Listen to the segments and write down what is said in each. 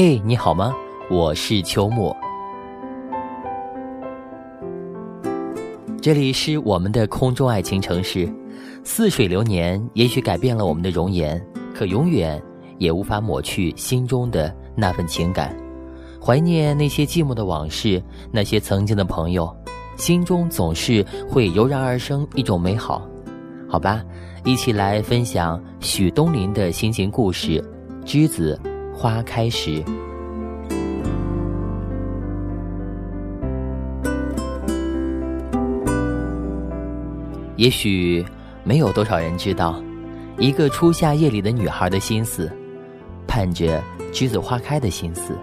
嘿，你好吗？我是秋末。这里是我们的空中爱情城市。似水流年，也许改变了我们的容颜，可永远也无法抹去心中的那份情感。怀念那些寂寞的往事，那些曾经的朋友，心中总是会油然而生一种美好。好吧，一起来分享许东林的心情故事《栀子花开时》。也许没有多少人知道，一个初夏夜里的女孩的心思，盼着栀子花开的心思，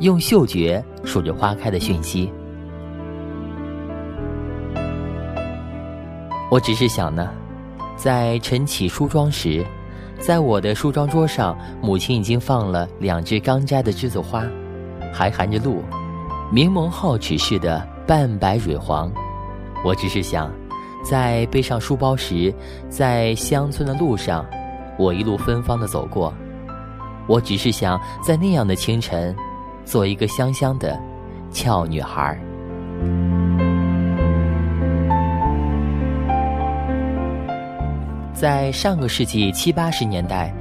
用嗅觉数着花开的讯息。我只是想呢。在晨起梳妆时，在我的梳妆桌上，母亲已经放了两只刚摘的栀子花，还含着露，明眸皓齿似的半白蕊黄。我只是想，在背上书包时，在乡村的路上，我一路芬芳的走过。我只是想在那样的清晨，做一个香香的俏女孩。在上个世纪七八十年代，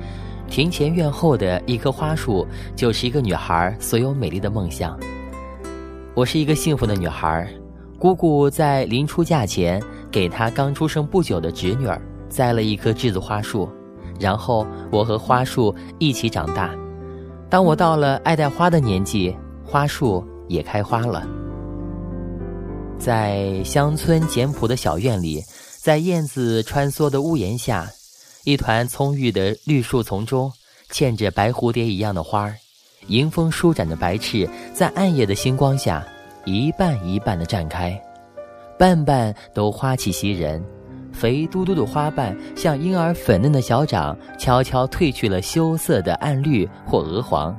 庭前院后的一棵花树，就是一个女孩所有美丽的梦想。我是一个幸福的女孩，姑姑在临出嫁前，给她刚出生不久的侄女儿栽了一棵栀子花树，然后我和花树一起长大。当我到了爱戴花的年纪，花树也开花了。在乡村简朴的小院里。在燕子穿梭的屋檐下，一团葱郁的绿树丛中，嵌着白蝴蝶一样的花儿，迎风舒展的白翅，在暗夜的星光下，一瓣一瓣的绽开，瓣瓣都花气袭人，肥嘟嘟的花瓣像婴儿粉嫩的小掌，悄悄褪去了羞涩的暗绿或鹅黄，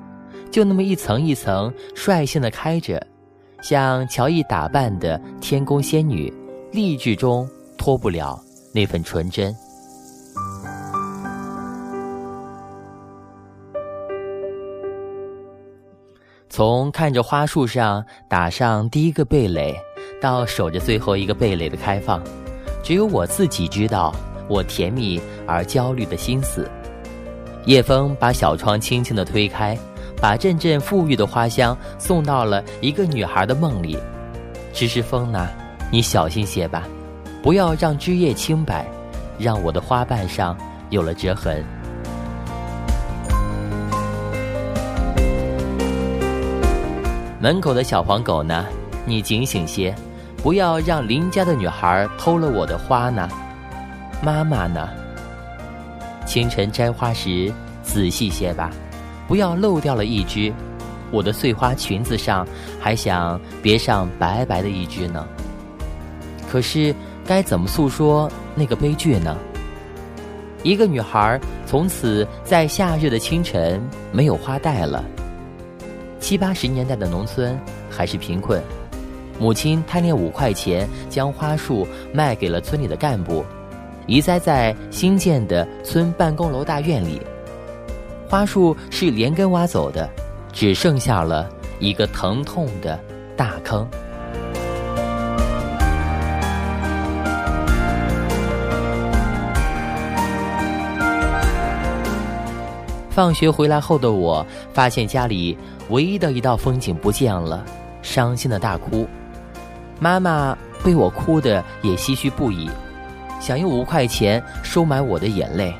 就那么一层一层率性的开着，像乔伊打扮的天宫仙女，励志中。脱不了那份纯真。从看着花树上打上第一个蓓蕾，到守着最后一个蓓蕾的开放，只有我自己知道我甜蜜而焦虑的心思。夜风把小窗轻轻的推开，把阵阵馥郁的花香送到了一个女孩的梦里。只是风呢，你小心些吧。不要让枝叶清白，让我的花瓣上有了折痕。门口的小黄狗呢？你警醒些，不要让邻家的女孩偷了我的花呢。妈妈呢？清晨摘花时仔细些吧，不要漏掉了一枝。我的碎花裙子上还想别上白白的一枝呢。可是。该怎么诉说那个悲剧呢？一个女孩从此在夏日的清晨没有花戴了。七八十年代的农村还是贫困，母亲贪恋五块钱，将花束卖给了村里的干部，移栽在新建的村办公楼大院里。花束是连根挖走的，只剩下了一个疼痛的大坑。放学回来后的我，发现家里唯一的一道风景不见了，伤心的大哭。妈妈被我哭的也唏嘘不已，想用五块钱收买我的眼泪。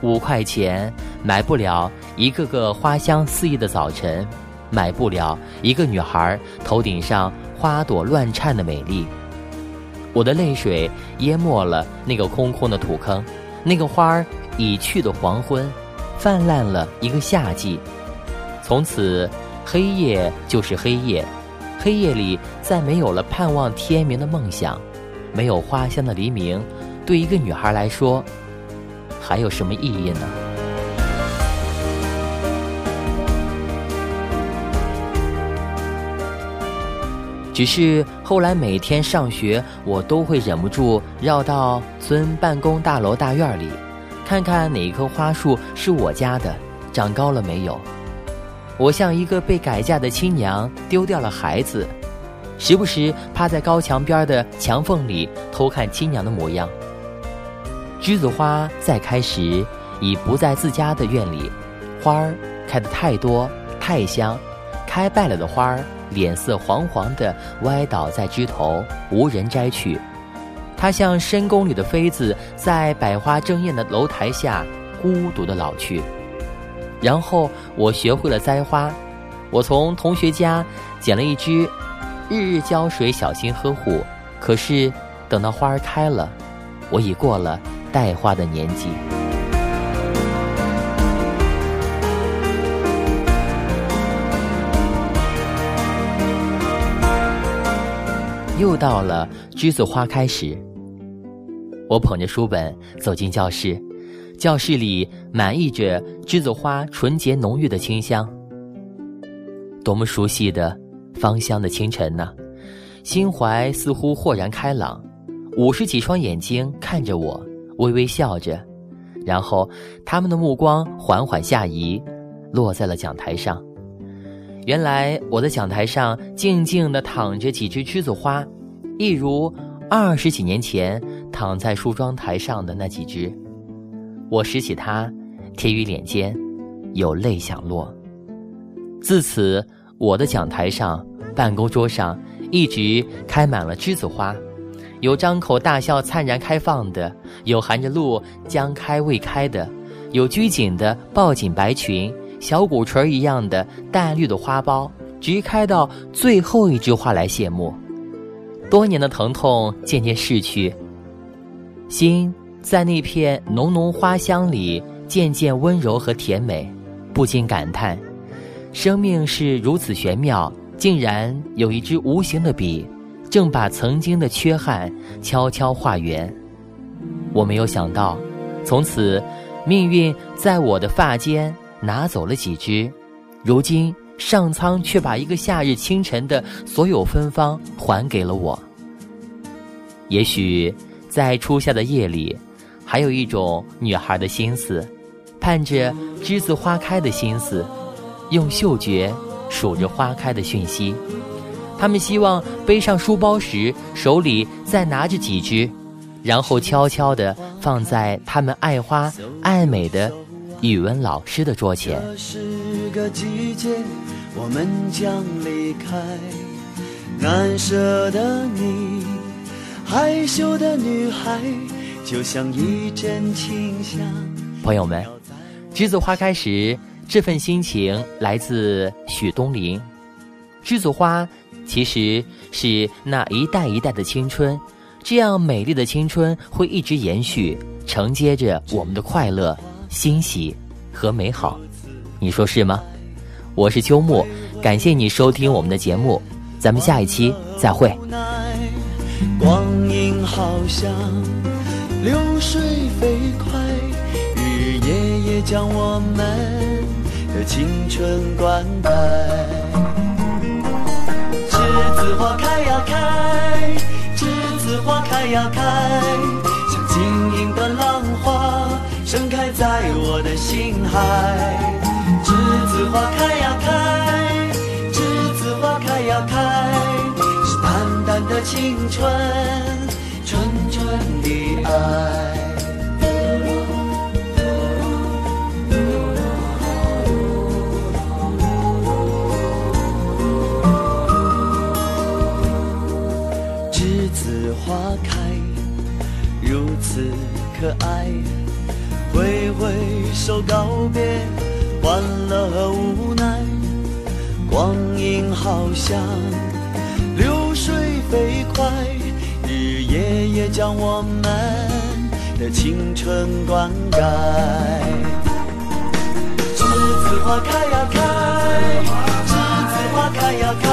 五块钱买不了一个个花香四溢的早晨，买不了一个女孩头顶上花朵乱颤的美丽。我的泪水淹没了那个空空的土坑，那个花儿已去的黄昏。泛滥了一个夏季，从此黑夜就是黑夜，黑夜里再没有了盼望天明的梦想，没有花香的黎明，对一个女孩来说，还有什么意义呢？只是后来每天上学，我都会忍不住绕到村办公大楼大院里。看看哪一棵花树是我家的，长高了没有？我像一个被改嫁的亲娘丢掉了孩子，时不时趴在高墙边的墙缝里偷看亲娘的模样。栀子花再开时，已不在自家的院里，花儿开得太多太香，开败了的花儿脸色黄黄的歪倒在枝头，无人摘去。他像深宫里的妃子，在百花争艳的楼台下孤独的老去。然后我学会了栽花，我从同学家捡了一支，日日浇水，小心呵护。可是等到花儿开了，我已过了带花的年纪。又到了栀子花开时，我捧着书本走进教室。教室里满溢着栀子花纯洁浓郁的清香，多么熟悉的芳香的清晨呢！心怀似乎豁然开朗，五十几双眼睛看着我，微微笑着，然后他们的目光缓缓下移，落在了讲台上。原来我的讲台上静静地躺着几只栀子花，一如二十几年前躺在梳妆台上的那几只。我拾起它，贴于脸间，有泪想落。自此，我的讲台上、办公桌上一直开满了栀子花，有张口大笑灿然开放的，有含着露将开未开的，有拘谨的抱紧白裙、小鼓槌一样的淡绿的花苞，直开到最后一枝花来谢幕。多年的疼痛渐渐逝去，心。在那片浓浓花香里，渐渐温柔和甜美，不禁感叹：生命是如此玄妙，竟然有一支无形的笔，正把曾经的缺憾悄悄画圆。我没有想到，从此，命运在我的发间拿走了几枝，如今上苍却把一个夏日清晨的所有芬芳还给了我。也许，在初夏的夜里。还有一种女孩的心思，盼着栀子花开的心思，用嗅觉数着花开的讯息。他们希望背上书包时手里再拿着几枝，然后悄悄地放在他们爱花爱美的语文老师的桌前。这是个季节，我们将离开。难舍的你，害羞的女孩。就像一阵清香。朋友们，栀子花开时，这份心情来自许东林。栀子花其实是那一代一代的青春，这样美丽的青春会一直延续，承接着我们的快乐、欣喜和美好。你说是吗？我是秋木，感谢你收听我们的节目，咱们下一期再会。光阴好像。流水飞快，日夜夜将我们的青春灌溉。栀子花开呀开，栀子花开呀开，心海。栀子花开呀开，栀子花开呀开，是淡淡的青春。无奈。光阴好像流水飞快。日夜夜将我们的青春灌溉。栀子花开呀开，栀子花开呀开，